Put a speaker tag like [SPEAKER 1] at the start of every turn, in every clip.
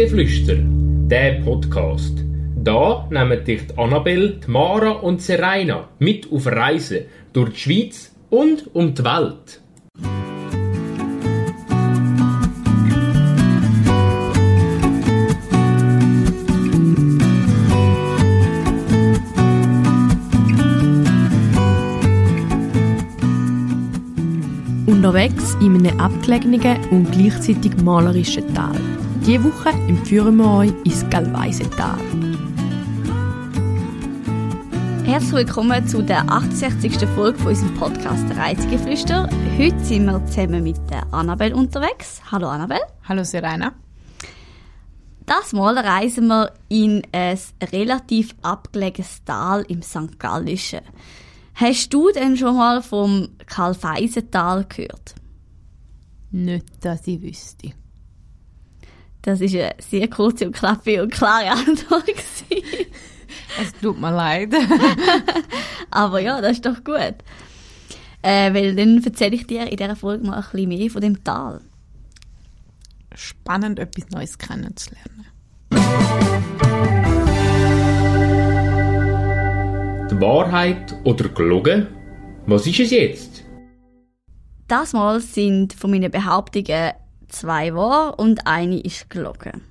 [SPEAKER 1] Reisegeflüster, der Podcast. Da nehmen dich die Annabelle, Mara und Serena mit auf Reisen durch die Schweiz und um die Welt.
[SPEAKER 2] Unterwegs in einem abgelegenen und gleichzeitig malerischen Tal. Diese Woche entführen wir euch ins Galweisental.
[SPEAKER 3] Herzlich willkommen zu der 68. Folge von unserem Podcast Reisegeflüster. Heute sind wir zusammen mit der Annabelle unterwegs. Hallo Annabelle.
[SPEAKER 4] Hallo Serena.
[SPEAKER 3] Das Mal reisen wir in ein relativ abgelegenes Tal im St. Gallischen. Hast du denn schon mal vom Karl-Feisental gehört?
[SPEAKER 4] Nicht, dass ich wüsste.
[SPEAKER 3] Das ist eine sehr kurze und knappe und klare Antwort.
[SPEAKER 4] Es tut mir leid.
[SPEAKER 3] Aber ja, das ist doch gut. Äh, weil dann erzähle ich dir in dieser Folge mal ein bisschen mehr von dem Tal.
[SPEAKER 4] Spannend, etwas Neues kennenzulernen.
[SPEAKER 1] Die Wahrheit oder gelogen? Was ist es jetzt?
[SPEAKER 3] Das Mal sind von meinen Behauptungen zwei wahr und eine ist gelogen.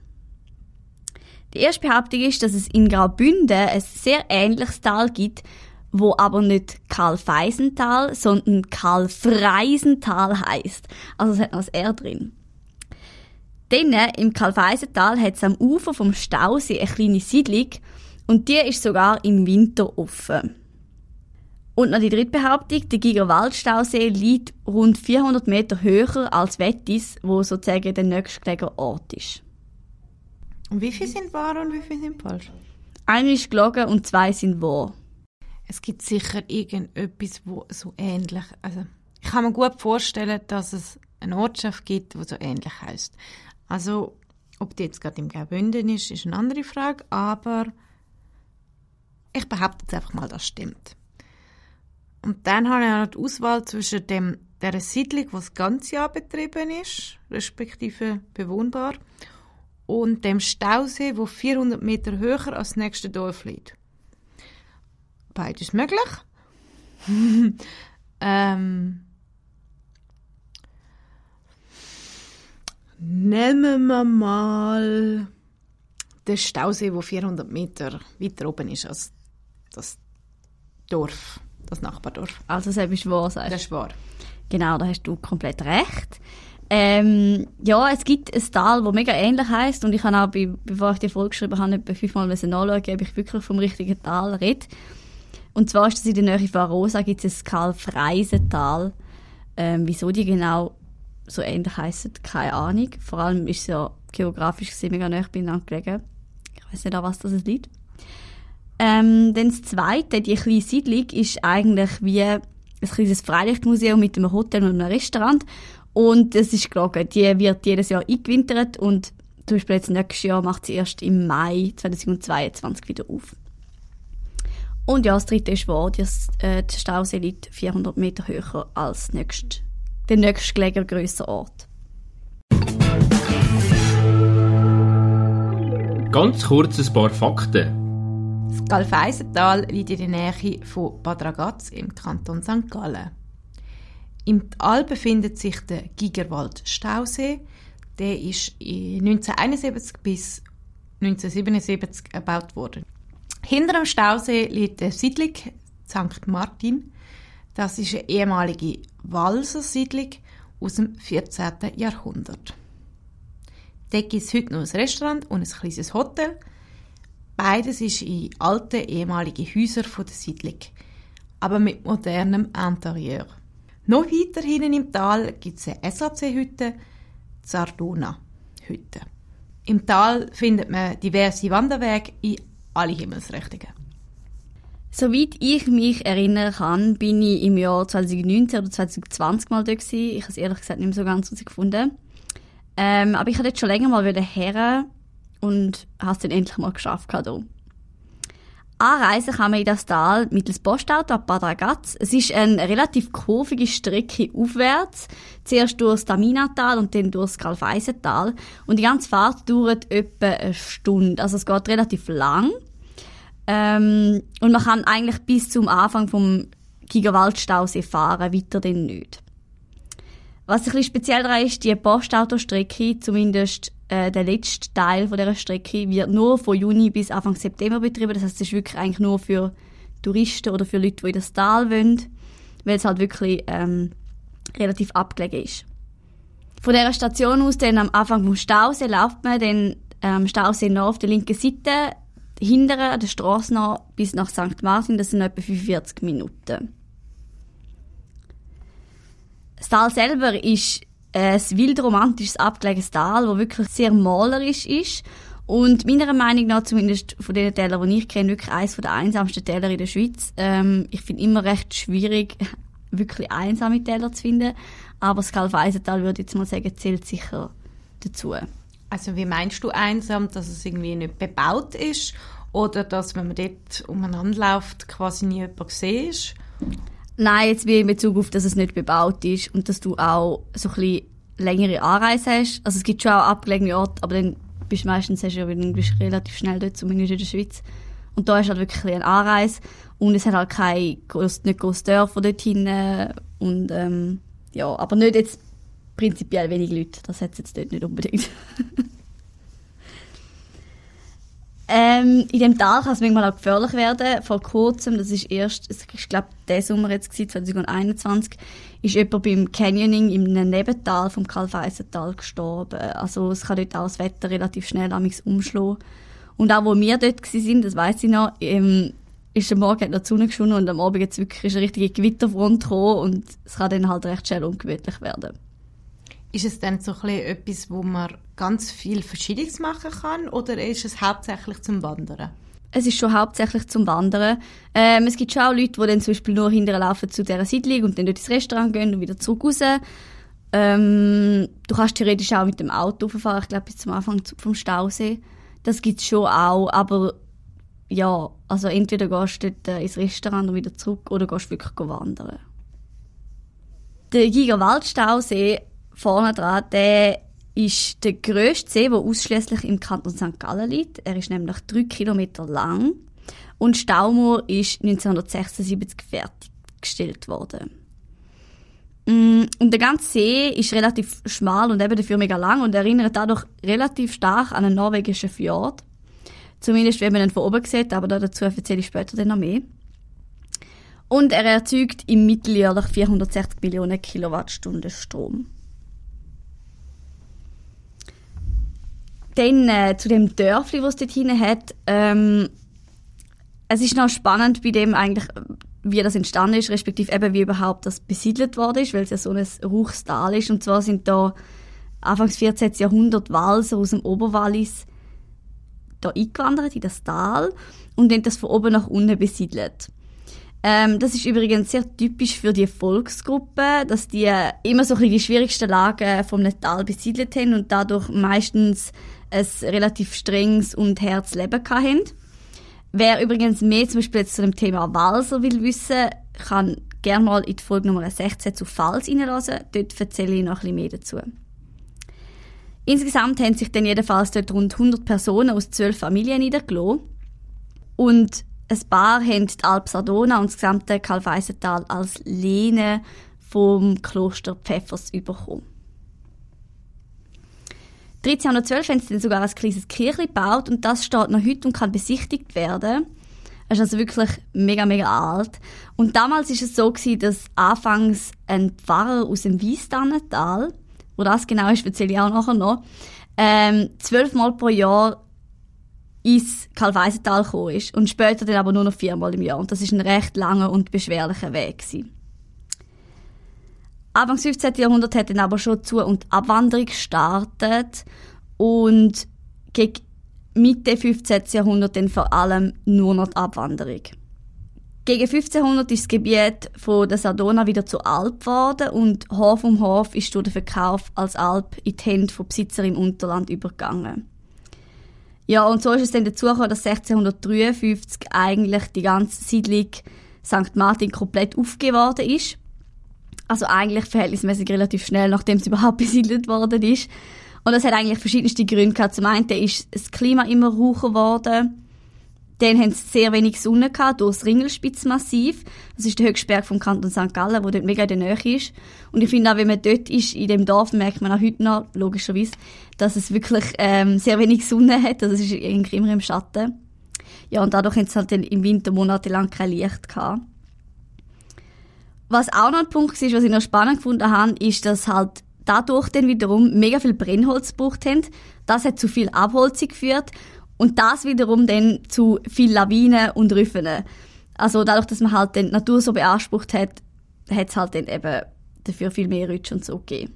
[SPEAKER 3] Die erste Behauptung ist, dass es in Graubünden ein sehr ähnliches Tal gibt, wo aber nicht Karl-Feisental, sondern Karl-Freisental heißt. Also es hat noch das R drin. Dann im Karl-Feisental hat es am Ufer vom Stausee eine kleine Siedlung und die ist sogar im Winter offen. Und noch die dritte Behauptung, der Gigerwaldstausee liegt rund 400 Meter höher als Wettis, wo sozusagen der nächstgelegene Ort ist.
[SPEAKER 4] Und wie viele sind wahr und wie viele sind falsch?
[SPEAKER 3] Eine ist gelogen und zwei sind wahr.
[SPEAKER 4] Es gibt sicher irgendetwas, wo so ähnlich, also ich kann mir gut vorstellen, dass es eine Ortschaft gibt, die so ähnlich heißt. Also ob die jetzt gerade im Graubünden ist, ist eine andere Frage, aber ich behaupte jetzt einfach mal, das stimmt. Und dann habe ich noch die Auswahl zwischen dem, der Siedlung, die das ganze Jahr betrieben ist, respektive bewohnbar, und dem Stausee, wo 400 Meter höher als das nächste Dorf liegt. Beides möglich. ähm, nehmen wir mal den Stausee, wo 400 Meter weiter oben ist als das Dorf, das Nachbardorf.
[SPEAKER 3] Also das ist wahr, sagst du?
[SPEAKER 4] Das ist wahr.
[SPEAKER 3] Genau, da hast du komplett recht. Ähm, ja, es gibt ein Tal, das mega ähnlich heißt und ich habe auch, bei, bevor ich die Folge geschrieben habe, etwa fünfmal nachschauen, ob ich wirklich vom richtigen Tal rede. Und zwar ist das in der Nähe von Arosa, gibt es das Karl-Freisen-Tal. Ähm, wieso die genau so ähnlich heißen, keine Ahnung. Vor allem ist es ja geografisch gesehen mega nahe beieinander gelegen. Ich weiß nicht, an was das liegt. Ähm, dann das Zweite, die kleine Siedlung, ist eigentlich wie ein kleines Freilichtmuseum mit einem Hotel und einem Restaurant. Und es ist gelogen, die wird jedes Jahr eingewintert und zum Beispiel jetzt nächstes Jahr macht sie erst im Mai 2022 wieder auf. Und ja, das dritte ist wahr, das, äh, der Stausee liegt 400 Meter höher als nächst, der nächstgelegene grösser Ort.
[SPEAKER 1] Ganz kurz ein paar Fakten.
[SPEAKER 4] Das Galfeisental liegt in der Nähe von Bad Ragaz im Kanton St. Gallen. Im Tal befindet sich der Gigerwald Stausee. Der ist 1971 bis 1977 erbaut worden. Hinter dem Stausee liegt der Siedlung St. Martin. Das ist eine ehemalige Walser Siedlung aus dem 14. Jahrhundert. Dort gibt es heute noch ein Restaurant und ein kleines Hotel. Beides ist in alten ehemaligen Häusern der Siedlung, aber mit modernem Interieur. Noch weiter hinten im Tal gibt es eine SAC-Hütte, Sardona-Hütte. Im Tal findet man diverse Wanderwege in alle Himmelsrichtungen.
[SPEAKER 3] Soweit ich mich erinnern kann, bin ich im Jahr 2019 oder 2020 mal dort gewesen. Ich habe es ehrlich gesagt nicht mehr so ganz herausgefunden. Ähm, aber ich wollte jetzt schon länger mal her und habe es dann endlich mal geschafft. Hier. Anreisen kann man in das Tal mittels Postauto ab Bad Ragaz. Es ist eine relativ kurvige Strecke aufwärts. Zuerst durch das Taminatal und dann durch das Kalfeisental. Und die ganze Fahrt dauert etwa eine Stunde. Also es geht relativ lang. Ähm, und man kann eigentlich bis zum Anfang vom Gigerwaldstausee fahren, weiter dann nicht. Was ein bisschen speziell daran ist, die Postautostrecke, zumindest äh, der letzte Teil von dieser Strecke, wird nur von Juni bis Anfang September betrieben. Das heißt, es ist wirklich eigentlich nur für Touristen oder für Leute, die in das Tal wollen, weil es halt wirklich ähm, relativ abgelegen ist. Von dieser Station aus, dann am Anfang vom Stausee, läuft man dann ähm, Stausee noch auf der linken Seite, hinten an der Straße noch bis nach St. Martin, das sind etwa 45 Minuten. Das Tal selber ist ein wildromantisches, abgelegenes Tal, das wirklich sehr malerisch ist. Und meiner Meinung nach, zumindest von den Tälern, die ich kenne, wirklich eines der einsamsten Täler in der Schweiz. Ähm, ich finde immer recht schwierig, wirklich einsame Täler zu finden. Aber das Kalfeisental würde ich jetzt mal sagen, zählt sicher dazu.
[SPEAKER 4] Also wie meinst du einsam, dass es irgendwie nicht bebaut ist oder dass, wenn man dort umeinander läuft, quasi nie jemand sieht?
[SPEAKER 3] Nein, jetzt wie in Bezug auf, dass es nicht bebaut ist und dass du auch so ein bisschen längere Anreise hast. Also es gibt schon auch abgelegene Orte, aber dann bist du meistens hast du ja bist relativ schnell dort, zumindest in der Schweiz. Und da ist halt wirklich ein eine Anreise und es hat halt keine groß, nicht große Dörfer dort hinten und ähm, ja, aber nicht jetzt prinzipiell wenig Leute, das hat es jetzt dort nicht unbedingt. Ähm, in dem Tal kann es manchmal auch gefährlich werden. Vor kurzem, das ist erst, ich glaube, der Sommer jetzt gewesen, 2021, ist jemand beim Canyoning im Nebental vom Kalfeisental gestorben. Also es kann dort auch das Wetter relativ schnell umschlagen. Und auch wo wir dort sind, das weiß ich noch, ähm, ist am Morgen hat noch die Sonne geschonen und am Abend jetzt wirklich ist eine richtige Gewitterfront gekommen und es kann dann halt recht schnell ungemütlich werden.
[SPEAKER 4] Ist es dann so etwas, wo man ganz viel Verschiedenes machen kann oder ist es hauptsächlich zum Wandern?
[SPEAKER 3] Es ist schon hauptsächlich zum Wandern. Ähm, es gibt schon auch Leute, die dann zum Beispiel nur hinterher laufen zu dieser Siedlung und dann dort ins Restaurant gehen und wieder zurück raus. Ähm, du kannst theoretisch auch mit dem Auto fahren, ich glaube bis zum Anfang vom Stausee. Das gibt es schon auch, aber ja, also entweder gehst du dort äh, ins Restaurant und wieder zurück oder gehst wirklich wandern. Der Giga Waldstausee vorne dran, der ist der grösste See, der ausschließlich im Kanton St. Gallen liegt. Er ist nämlich drei Kilometer lang und Staumur ist 1976 fertiggestellt worden. Mm, und der ganze See ist relativ schmal und eben dafür mega lang und erinnert dadurch relativ stark an einen norwegischen Fjord. Zumindest wenn man ihn von oben sieht, aber dazu erzähle ich später dann noch mehr. Und er erzeugt im Mittel jährlich 460 Millionen Kilowattstunden Strom. Dann äh, zu dem Dörfli, was es dort hinten hat. Ähm, es ist noch spannend bei dem eigentlich, wie das entstanden ist, respektive eben wie überhaupt das besiedelt worden ist, weil es ja so ein Ruchstal ist. Und zwar sind da Anfangs 14. Jahrhundert Walser aus dem Oberwallis da eingewandert in das Tal und haben das von oben nach unten besiedelt. Ähm, das ist übrigens sehr typisch für die Volksgruppe, dass die immer so ein bisschen die schwierigsten Lagen vom Tal besiedelt haben und dadurch meistens ein relativ strenges und herzes Leben hatten. Wer übrigens mehr zum Beispiel zu dem Thema Walser will wissen, kann gerne mal in die Folge Nummer 16 zu Pfalz reinlassen. Dort erzähle ich noch ein bisschen mehr dazu. Insgesamt haben sich dann jedenfalls dort rund 100 Personen aus zwölf Familien niedergelassen. Und ein paar haben die Alp Sardona und das gesamte Kalfeisental als Lehne vom Kloster Pfeffers bekommen. 1312 haben sie dann sogar ein kleines Kirchli gebaut und das steht noch heute und kann besichtigt werden. Es ist also wirklich mega, mega alt. Und damals ist es so gewesen, dass anfangs ein Pfarrer aus dem Wiestannental, wo das genau ist, erzähle ich auch nachher noch, ähm, zwölfmal pro Jahr ins Karl-Weisental gekommen ist und später dann aber nur noch viermal im Jahr. Und das ist ein recht langer und beschwerlicher Weg gewesen. Anfang 15. Jahrhundert hat dann aber schon Zu- und Abwanderung gestartet und gegen Mitte 15. Jahrhundert dann vor allem nur noch die Abwanderung. Gegen 1500 ist das Gebiet von der Sardona wieder zu Alp geworden und Hof um Hof ist durch den Verkauf als Alp in die Hände von Besitzer im Unterland übergegangen. Ja, und so ist es dann dazu gekommen, dass 1653 eigentlich die ganze Siedlung St. Martin komplett aufgegeben worden ist. Also eigentlich verhältnismäßig relativ schnell, nachdem es überhaupt besiedelt worden ist. Und das hat eigentlich verschiedenste Gründe gehabt. Zum einen ist das Klima immer raucher geworden. Dann haben sie sehr wenig Sonne gehabt durch das Ringelspitzmassiv. Das ist der höchste Berg vom Kanton St. Gallen, der dort mega in der Nähe ist. Und ich finde auch, wenn man dort ist, in dem Dorf, merkt man auch heute noch, logischerweise, dass es wirklich ähm, sehr wenig Sonne hat. Also es ist irgendwie immer im Schatten. Ja, und dadurch haben sie halt dann im Winter monatelang kein Licht gehabt. Was auch noch ein Punkt ist, was ich noch spannend gefunden habe, ist, dass halt dadurch dann wiederum mega viel Brennholz gebraucht haben. Das hat zu viel Abholzung geführt und das wiederum dann zu viel Lawinen und Rüffen. Also dadurch, dass man halt die Natur so beansprucht hat, hat es halt dann eben dafür viel mehr Rutsch und so gegeben.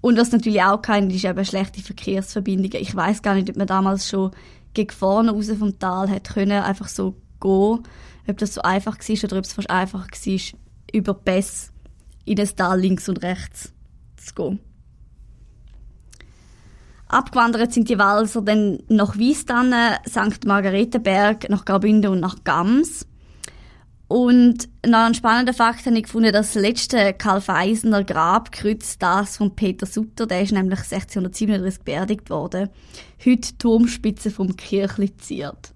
[SPEAKER 3] Und was natürlich auch kein ist eben schlechte Verkehrsverbindungen. Ich weiß gar nicht, ob man damals schon gegen vorne raus vom Tal hat können, einfach so gehen. Ob das so einfach war oder ob es fast einfach war, über Pässe in das Tal links und rechts zu gehen. Abgewandert sind die Walser dann nach Wiestannen, St. Margaretenberg, nach Graubünden und nach Gams. Und noch ein spannender Fakt habe ich gefunden, dass das letzte Karl Feisener Grabkreuz, das von Peter Sutter, der ist nämlich 1637 beerdigt worden, heute die Turmspitze vom Kirchli ziert.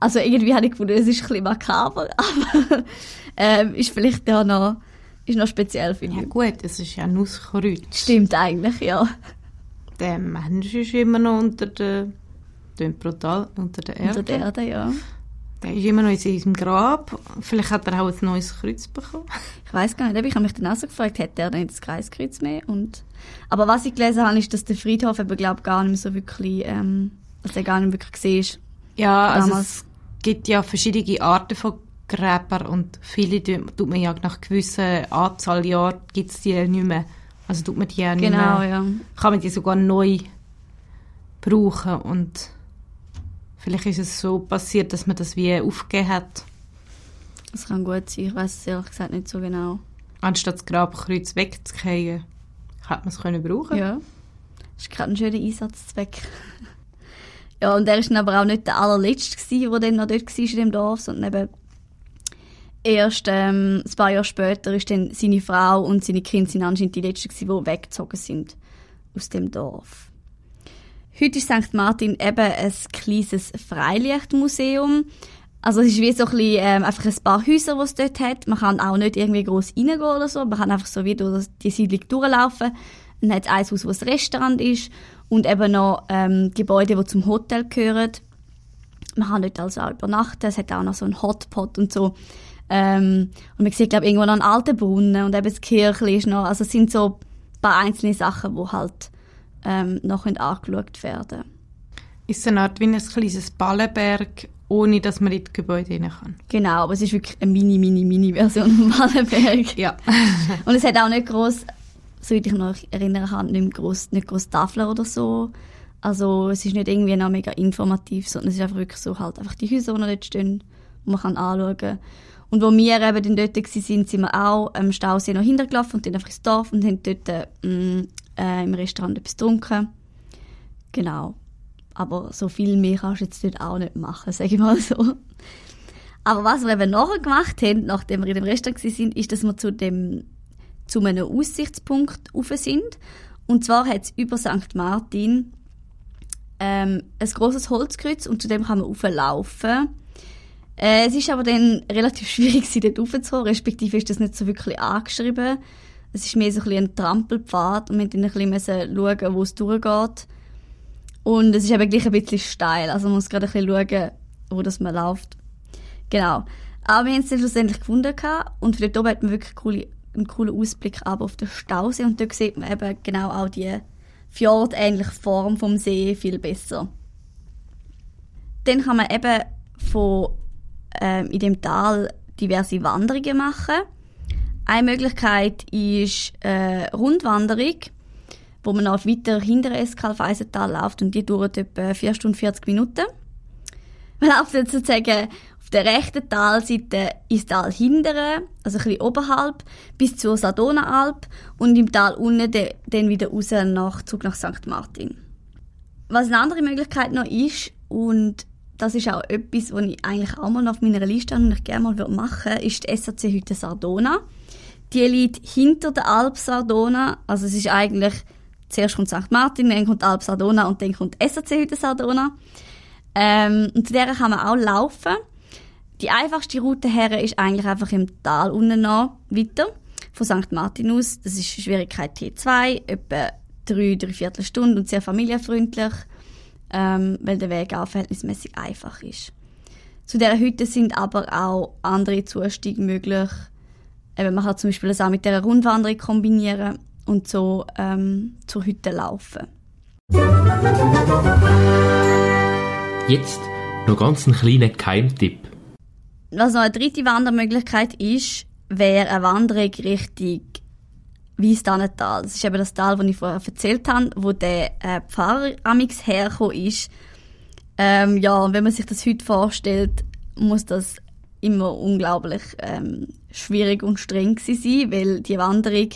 [SPEAKER 3] Also irgendwie habe ich gefunden, es ist ein bisschen makaber, aber ähm, ist vielleicht ja noch, ist noch speziell, finde
[SPEAKER 4] Ja
[SPEAKER 3] ich.
[SPEAKER 4] gut, es ist ja Nusskreuz.
[SPEAKER 3] Stimmt eigentlich, ja.
[SPEAKER 4] Der Mensch ist immer noch unter der, klingt brutal, unter der Erde.
[SPEAKER 3] Unter der Erde, ja.
[SPEAKER 4] Der ist immer noch in seinem Grab. Vielleicht hat er auch ein neues Kreuz bekommen.
[SPEAKER 3] Ich weiß gar nicht, ich habe mich dann auch so gefragt, hätte er denn das Kreiskreuz mehr? Und, aber was ich gelesen habe, ist, dass der Friedhof eben, glaube gar nicht mehr so wirklich, ähm, dass er gar nicht wirklich war.
[SPEAKER 4] Ja, also
[SPEAKER 3] Damals.
[SPEAKER 4] es gibt ja verschiedene Arten von Gräbern und viele tut man ja nach gewissen Anzahl Jahren gibt es die nicht mehr. Also tut man die ja nicht
[SPEAKER 3] Genau,
[SPEAKER 4] mehr,
[SPEAKER 3] ja.
[SPEAKER 4] kann man die sogar neu brauchen und vielleicht ist es so passiert, dass man das wie aufgegeben hat,
[SPEAKER 3] Das kann gut sein, ich weiß es ehrlich gesagt nicht so genau.
[SPEAKER 4] anstatt das Grabkreuz wegzukriegen. Hätte man es können brauchen
[SPEAKER 3] Ja. Das ist gerade ein schöner Einsatzzweck. Ja, und er ist dann aber auch nicht der allerletzte der dann noch dort war in dem Dorf, sondern eben erst ähm, ein paar Jahre später ist dann seine Frau und seine Kinder sind anscheinend die letzten die weggezogen sind aus dem Dorf. Heute ist St. Martin eben ein kleines Freilichtmuseum. Also es ist wie so ein bisschen, ähm, einfach ein paar Häuser, die es dort hat. Man kann auch nicht irgendwie gross reingehen oder so. Man kann einfach so wie durch die Siedlung durchlaufen. Dann hat es ein Haus, wo ein Restaurant ist und eben noch ähm, Gebäude, die zum Hotel gehören. Man kann dort also auch übernachten. Es hat auch noch so einen Hotpot und so. Ähm, und man sieht, glaube ich, irgendwo noch einen alten Brunnen und eben das Kirchli ist noch. Also es sind so ein paar einzelne Sachen, die halt ähm, noch angeschaut werden
[SPEAKER 4] Ist eine Art wie ein kleines Ballenberg, ohne dass man in die Gebäude rein kann.
[SPEAKER 3] Genau, aber es ist wirklich eine mini, mini, mini Version vom Wallenberg.
[SPEAKER 4] Ja.
[SPEAKER 3] Und es hat auch nicht groß, soweit ich noch erinnern kann, nicht gross, nicht gross Tafeln oder so. Also es ist nicht irgendwie noch mega informativ, sondern es ist einfach wirklich so halt einfach die Häuser, die dort stehen, die man kann anschauen kann. Und wo wir eben dann dort waren, sind, wir auch am Stausee noch hintergelaufen und dann einfach ins Dorf und haben dort äh, äh, im Restaurant etwas getrunken. Genau. Aber so viel mehr kannst du jetzt dort auch nicht machen, sage ich mal so. Aber was wir eben nachher gemacht haben, nachdem wir in dem Restaurant waren, ist, dass wir zu dem zu einem Aussichtspunkt rauf sind. Und zwar hat es über St. Martin ähm, ein großes Holzkreuz und zu dem kann man rauflaufen. Äh, es ist aber dann relativ schwierig, sie dort raufzukommen, respektive ist das nicht so wirklich angeschrieben. Es ist mehr so ein, ein Trampelpfad und wir mussten dann ein bisschen schauen, wo es durchgeht. Und es ist eben gleich ein bisschen steil, also man muss gerade ein bisschen schauen, wo das man läuft. Genau. Aber wir haben es dann schlussendlich gefunden und von dort oben hat man wirklich coole, einen coolen Ausblick aber auf den Stausee und dort sieht man eben genau auch die fjordähnliche Form vom See viel besser. Dann kann man eben von, ähm, in dem Tal diverse Wanderungen machen. Eine Möglichkeit ist äh, Rundwanderung, wo man noch weiter hinter Eskalfeisental läuft und die dauert etwa 4 Stunden 40 Minuten. Man läuft sozusagen der rechten Talseite ins Tal hindere, also ein bisschen oberhalb, bis zur Sadona-Alp und im Tal unten de, dann wieder raus nach, zurück nach St. Martin. Was eine andere Möglichkeit noch ist, und das ist auch etwas, was ich eigentlich auch mal auf meiner Liste habe und ich gerne mal machen würde, ist die SAC-Hütte Sardona. Die liegt hinter der Alp Sardona. Also es ist eigentlich, zuerst kommt St. Martin, dann kommt Alp Sardona und dann kommt die SAC-Hütte Sardona. Ähm, und zu der kann man auch laufen. Die einfachste Route her ist eigentlich einfach im Tal unten noch weiter. Von St. Martin aus. Das ist Schwierigkeit T2, etwa drei, drei Viertelstunden und sehr familienfreundlich ähm, weil der Weg auch verhältnismäßig einfach ist. Zu dieser Hütte sind aber auch andere Zustiege möglich. Eben, man kann zum Beispiel das auch mit der Rundwanderung kombinieren und so ähm, zur Hütte laufen.
[SPEAKER 1] Jetzt noch ganz einen kleinen Keimtipp.
[SPEAKER 3] Was noch eine dritte Wandermöglichkeit ist, wäre eine Wanderung Richtung Wiesdannental. Das ist eben das Tal, das ich vorher erzählt habe, wo der äh, Pfarrer amix hergekommen ist. Ähm, ja, und wenn man sich das heute vorstellt, muss das immer unglaublich ähm, schwierig und streng sein, weil die Wanderung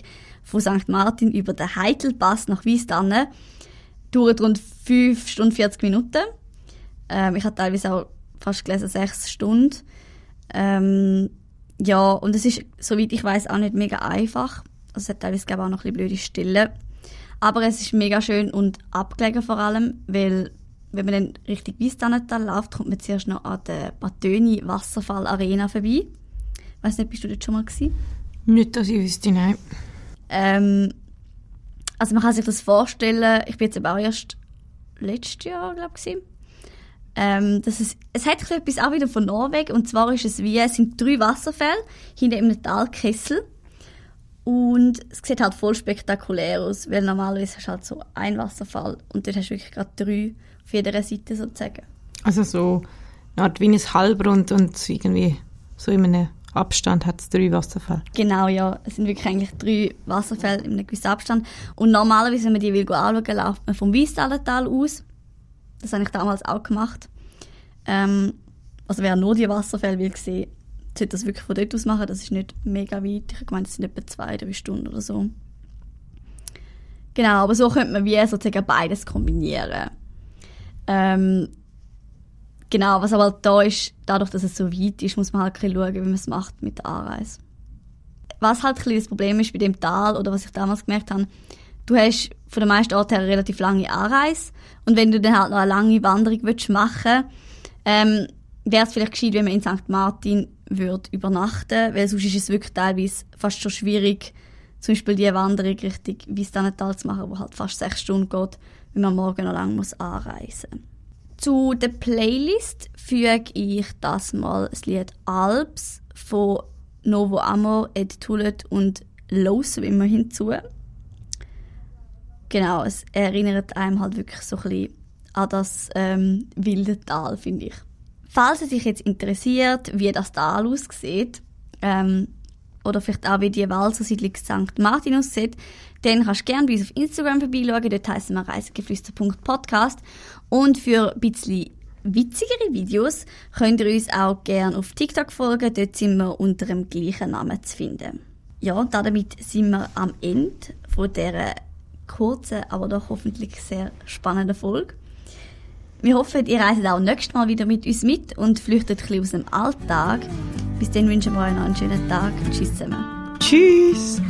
[SPEAKER 3] von St. Martin über den Heitelpass nach Wiesdannen dauert rund 5 Stunden 40 Minuten. Ähm, ich habe teilweise auch fast gelesen 6 Stunden. Ähm, ja, und es ist, soweit ich weiß, auch nicht mega einfach. Also es hat teilweise auch noch ein bisschen blöde Stille. Aber es ist mega schön und abgelegen vor allem, weil wenn man dann Richtung Wiesdannental läuft, kommt man zuerst noch an der Batöni Wasserfall Arena vorbei. Ich weiss nicht, bist du dort schon mal gewesen?
[SPEAKER 4] Nicht, dass ich wüsste, nein.
[SPEAKER 3] Ähm, also man kann sich das vorstellen, ich bin jetzt aber auch erst letztes Jahr, glaube ich, ähm, das ist, es hat etwas auch wieder von Norwegen, und zwar ist es wie, es sind drei Wasserfälle hinter einem Talkessel und es sieht halt voll spektakulär aus, weil normalerweise hast du halt so ein Wasserfall und dort hast du wirklich gerade drei auf jeder Seite sozusagen.
[SPEAKER 4] Also so eine Art wie ein Halbrund und irgendwie so in einem Abstand hat es drei Wasserfälle.
[SPEAKER 3] Genau, ja. Es sind wirklich eigentlich drei Wasserfälle in einem gewissen Abstand. Und normalerweise, wenn man die will anschauen, läuft man vom Wiesdalental aus. Das habe ich damals auch gemacht. Ähm, also wer nur die Wasserfälle will sehen, sollte das wirklich von dort aus machen. Das ist nicht mega weit. Ich meine, es sind etwa zwei, drei Stunden oder so. Genau, aber so könnte man wie sozusagen beides kombinieren. Ähm, genau, was aber da ist, dadurch, dass es so weit ist, muss man halt schauen, wie man es macht mit der Anreise. Was halt ein das Problem ist bei dem Tal, oder was ich damals gemerkt habe, du hast von den meisten Orten her eine relativ lange Anreise und wenn du dann halt noch eine lange Wanderung willst machen ähm, wäre es vielleicht gescheit, wenn man in St. Martin würde übernachten, weil sonst ist es wirklich teilweise fast schon schwierig, zum Beispiel die Wanderung Richtung Wiesdannental zu machen, wo halt fast sechs Stunden geht, wenn man morgen noch lang muss anreisen Zu der Playlist füge ich das mal das Lied Alps von Novo Amor, Ed Tullet und Los immer hinzu. Genau, es erinnert einem halt wirklich so ein bisschen an das ähm, wilde Tal, finde ich. Falls es sich jetzt interessiert, wie das Tal aussieht, ähm, oder vielleicht auch wie die Walsersiedlung St. Martin aussieht, dann kannst du gerne bei uns auf Instagram vorbeischauen. Dort heißen wir reisegeflüster.podcast. Und für ein bisschen witzigere Videos könnt ihr uns auch gerne auf TikTok folgen. Dort sind wir unter dem gleichen Namen zu finden. Ja, und damit sind wir am Ende von dieser kurzen, aber doch hoffentlich sehr spannenden Folge. Wir hoffen, ihr reist auch nächstes Mal wieder mit uns mit und flüchtet ein aus dem Alltag. Bis dann wünschen wir euch noch einen schönen Tag. Tschüss zusammen.
[SPEAKER 4] Tschüss!